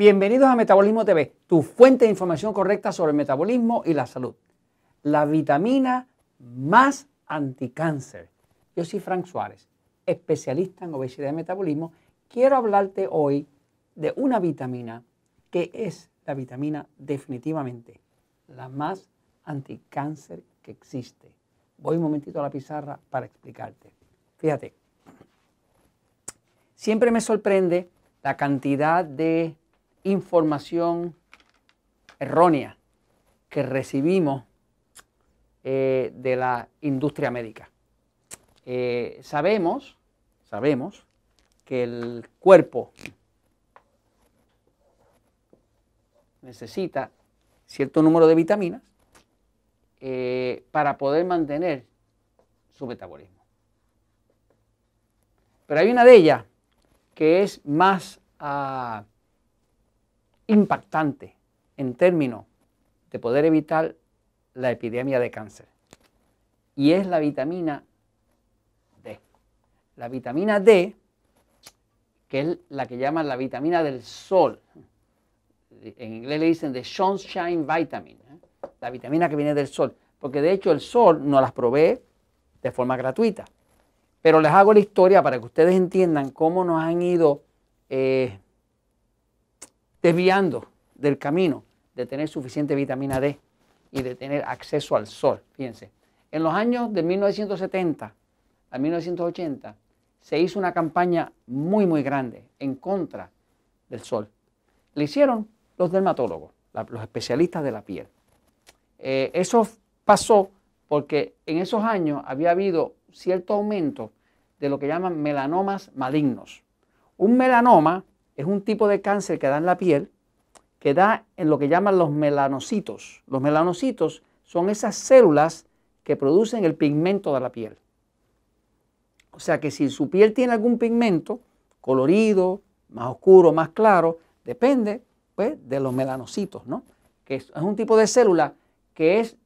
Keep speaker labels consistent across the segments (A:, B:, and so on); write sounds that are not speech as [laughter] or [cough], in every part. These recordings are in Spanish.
A: Bienvenidos a Metabolismo TV, tu fuente de información correcta sobre el metabolismo y la salud. La vitamina más anticáncer. Yo soy Frank Suárez, especialista en obesidad y metabolismo. Quiero hablarte hoy de una vitamina que es la vitamina definitivamente la más anticáncer que existe. Voy un momentito a la pizarra para explicarte. Fíjate, siempre me sorprende la cantidad de información errónea que recibimos eh, de la industria médica. Eh, sabemos, sabemos que el cuerpo necesita cierto número de vitaminas eh, para poder mantener su metabolismo. Pero hay una de ellas que es más ah, impactante en términos de poder evitar la epidemia de cáncer. Y es la vitamina D. La vitamina D, que es la que llaman la vitamina del sol. En inglés le dicen the sunshine vitamin, ¿eh? la vitamina que viene del sol. Porque de hecho el sol nos las provee de forma gratuita. Pero les hago la historia para que ustedes entiendan cómo nos han ido eh, desviando del camino de tener suficiente vitamina D y de tener acceso al sol. Fíjense, en los años de 1970 a 1980 se hizo una campaña muy, muy grande en contra del sol. Le hicieron los dermatólogos, los especialistas de la piel. Eh, eso pasó porque en esos años había habido cierto aumento de lo que llaman melanomas malignos. Un melanoma es un tipo de cáncer que da en la piel, que da en lo que llaman los melanocitos. Los melanocitos son esas células que producen el pigmento de la piel. O sea que si su piel tiene algún pigmento, colorido, más oscuro, más claro, depende pues, de los melanocitos, ¿no? Que es, un tipo de célula que es,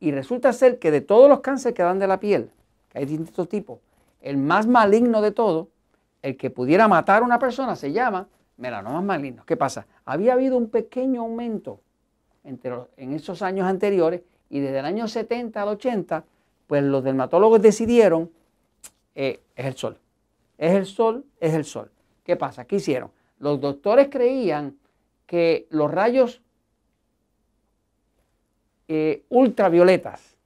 A: y resulta ser que de todos los cánceres que dan de la piel, que hay distintos tipos, el más maligno de todo el que pudiera matar a una persona se llama melanomas malignos. ¿Qué pasa? Había habido un pequeño aumento entre en esos años anteriores y desde el año 70 al 80, pues los dermatólogos decidieron, eh, es el sol, es el sol, es el sol. ¿Qué pasa? ¿Qué hicieron? Los doctores creían que los rayos eh, ultravioletas,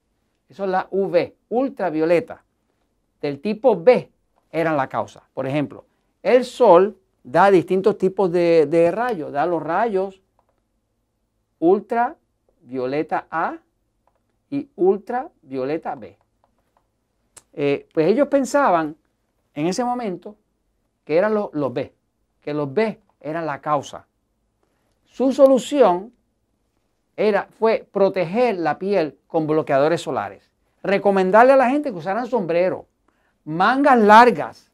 A: eso es la UV, ultravioleta, del tipo B, eran la causa. Por ejemplo, el sol da distintos tipos de, rayos, da los rayos ultravioleta A y ultravioleta B. Eh, pues ellos pensaban en ese momento que eran los, los B, que los B eran la causa. Su solución era, fue proteger la piel con bloqueadores solares. Recomendarle a la gente que usaran sombrero, mangas largas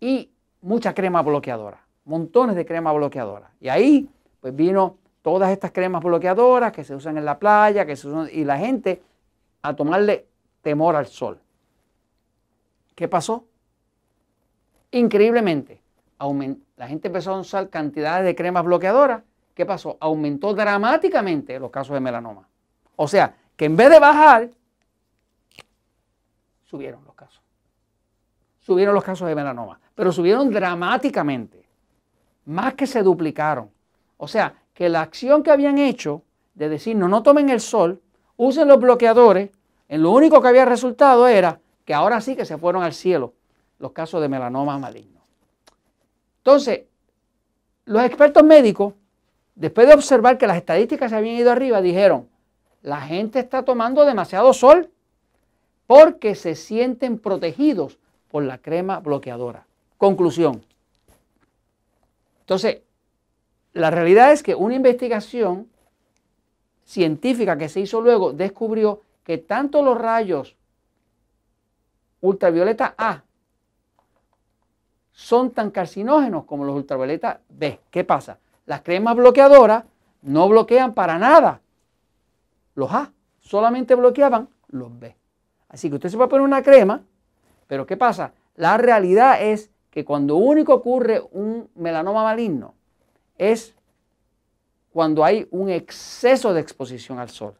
A: y mucha crema bloqueadora, montones de crema bloqueadora. Y ahí pues vino todas estas cremas bloqueadoras que se usan en la playa, que se usan, y la gente a tomarle temor al sol. ¿Qué pasó? Increíblemente, la gente empezó a usar cantidades de cremas bloqueadoras. ¿Qué pasó? Aumentó dramáticamente los casos de melanoma. O sea, que en vez de bajar, subieron los casos subieron los casos de melanoma, pero subieron dramáticamente, más que se duplicaron. O sea, que la acción que habían hecho de decir no, no tomen el sol, usen los bloqueadores, en lo único que había resultado era que ahora sí que se fueron al cielo los casos de melanoma maligno. Entonces, los expertos médicos, después de observar que las estadísticas se habían ido arriba, dijeron, la gente está tomando demasiado sol porque se sienten protegidos por la crema bloqueadora. Conclusión. Entonces, la realidad es que una investigación científica que se hizo luego descubrió que tanto los rayos ultravioleta A son tan carcinógenos como los ultravioleta B. ¿Qué pasa? Las cremas bloqueadoras no bloquean para nada los A, solamente bloqueaban los B. Así que usted se va a poner una crema pero ¿qué pasa? La realidad es que cuando único ocurre un melanoma maligno es cuando hay un exceso de exposición al sol.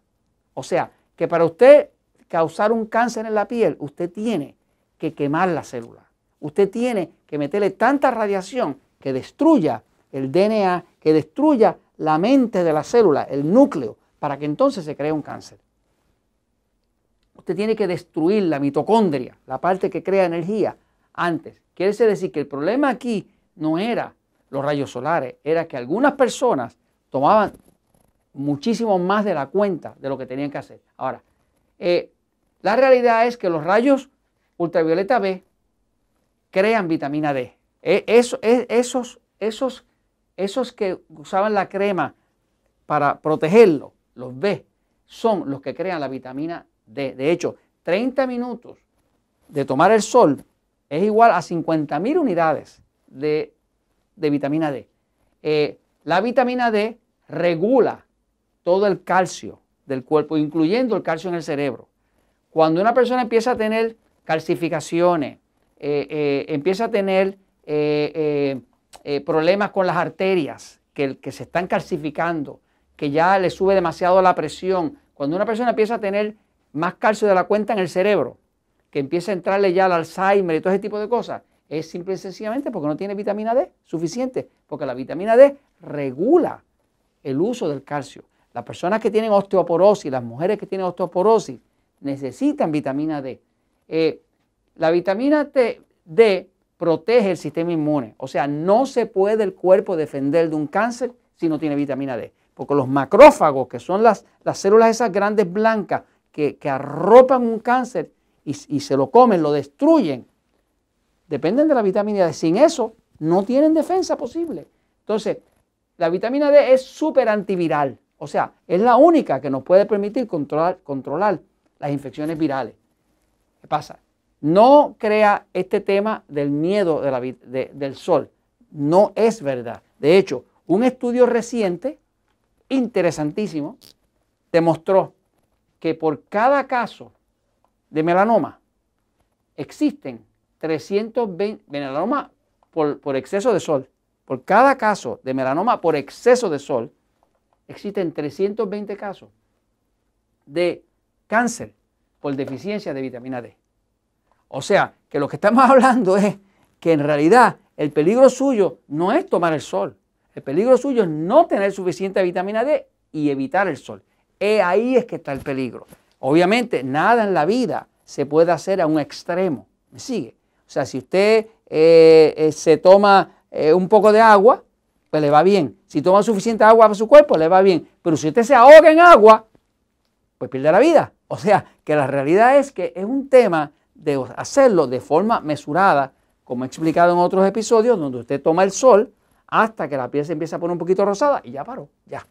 A: O sea, que para usted causar un cáncer en la piel, usted tiene que quemar la célula. Usted tiene que meterle tanta radiación que destruya el DNA, que destruya la mente de la célula, el núcleo, para que entonces se cree un cáncer. Usted tiene que destruir la mitocondria, la parte que crea energía, antes. Quiere decir que el problema aquí no era los rayos solares, era que algunas personas tomaban muchísimo más de la cuenta de lo que tenían que hacer. Ahora, eh, la realidad es que los rayos ultravioleta B crean vitamina D. E, esos, esos, esos que usaban la crema para protegerlo, los B, son los que crean la vitamina D. De hecho, 30 minutos de tomar el sol es igual a 50.000 unidades de, vitamina D. Eh, la vitamina D regula todo el calcio del cuerpo, incluyendo el calcio en el cerebro. Cuando una persona empieza a tener calcificaciones, eh, eh, empieza a tener problemas con las arterias que, que se están calcificando, que ya le sube demasiado la presión, cuando una persona empieza a tener más calcio de la cuenta en el cerebro, que empieza a entrarle ya al Alzheimer y todo ese tipo de cosas, es simple y sencillamente porque no tiene vitamina D suficiente, porque la vitamina D regula el uso del calcio. Las personas que tienen osteoporosis, las mujeres que tienen osteoporosis, necesitan vitamina D. Eh, la vitamina D protege el sistema inmune, o sea, no se puede el cuerpo defender de un cáncer si no tiene vitamina D, porque los macrófagos, que son las, las células esas grandes blancas que, arropan un cáncer y, se lo comen, lo destruyen, dependen de la vitamina D. Sin eso, no tienen defensa posible. Entonces, la vitamina D es súper antiviral. O sea, es la única que nos puede permitir controlar, controlar las infecciones virales. ¿Qué pasa? No crea este tema del miedo del sol. No es verdad. De hecho, un estudio reciente, interesantísimo, demostró que por cada caso de melanoma existen 320 melanoma por, por exceso de sol. Por cada caso de melanoma por exceso de sol, existen 320 casos de cáncer por deficiencia de vitamina D. O sea, que lo que estamos [laughs] hablando es que en realidad el peligro suyo no es tomar el sol. El peligro suyo es no tener suficiente vitamina D y evitar el sol. E ahí es que está el peligro. Obviamente, nada en la vida se puede hacer a un extremo. ¿Me sigue? O sea, si usted eh, eh, se toma eh, un poco de agua, pues le va bien. Si toma suficiente agua para su cuerpo, le va bien. Pero si usted se ahoga en agua, pues pierde la vida. O sea, que la realidad es que es un tema de hacerlo de forma mesurada, como he explicado en otros episodios, donde usted toma el sol hasta que la piel se empieza a poner un poquito rosada y ya paró, ya.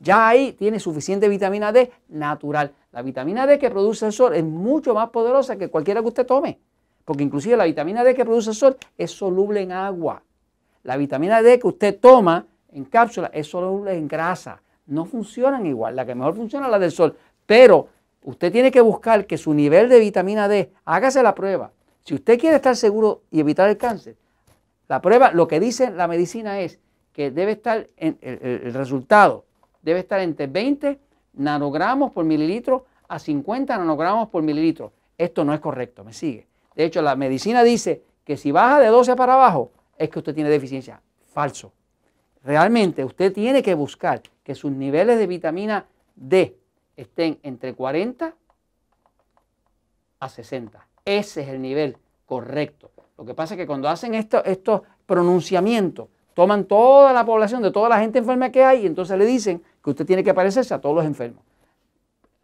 A: Ya ahí tiene suficiente vitamina D natural. La vitamina D que produce el sol es mucho más poderosa que cualquiera que usted tome. Porque inclusive la vitamina D que produce el sol es soluble en agua. La vitamina D que usted toma en cápsula es soluble en grasa. No funcionan igual. La que mejor funciona es la del sol. Pero usted tiene que buscar que su nivel de vitamina D, hágase la prueba. Si usted quiere estar seguro y evitar el cáncer, la prueba, lo que dice la medicina es que debe estar, en, el, resultado debe estar entre 20 nanogramos por mililitro a 50 nanogramos por mililitro. Esto no es correcto, me sigue. De hecho, la medicina dice que si baja de 12 para abajo, es que usted tiene deficiencia. Falso. Realmente usted tiene que buscar que sus niveles de vitamina D estén entre 40 a 60. Ese es el nivel correcto. Lo que pasa es que cuando hacen estos pronunciamientos, toman toda la población de toda la gente enferma que hay y entonces le dicen que usted tiene que parecerse a todos los enfermos.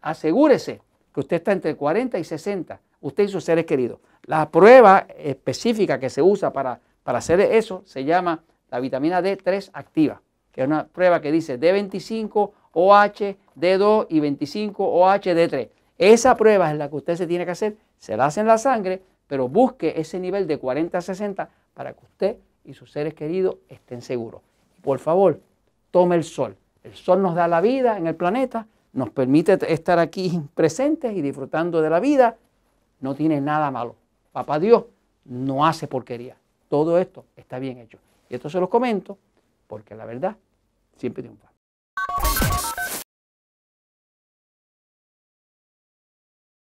A: Asegúrese que usted está entre 40 y 60, usted y sus seres queridos. La prueba específica que se usa para, para hacer eso se llama la vitamina D3 activa, que es una prueba que dice D25, OH, D2 y 25, OH, D3. Esa prueba es la que usted se tiene que hacer, se la hace en la sangre, pero busque ese nivel de 40 a 60 para que usted y sus seres queridos estén seguros. por favor, tome el sol. El sol nos da la vida en el planeta, nos permite estar aquí [laughs] presentes y disfrutando de la vida. No tiene nada malo. Papá Dios no hace porquería. Todo esto está bien hecho. Y esto se los comento porque la verdad siempre triunfa.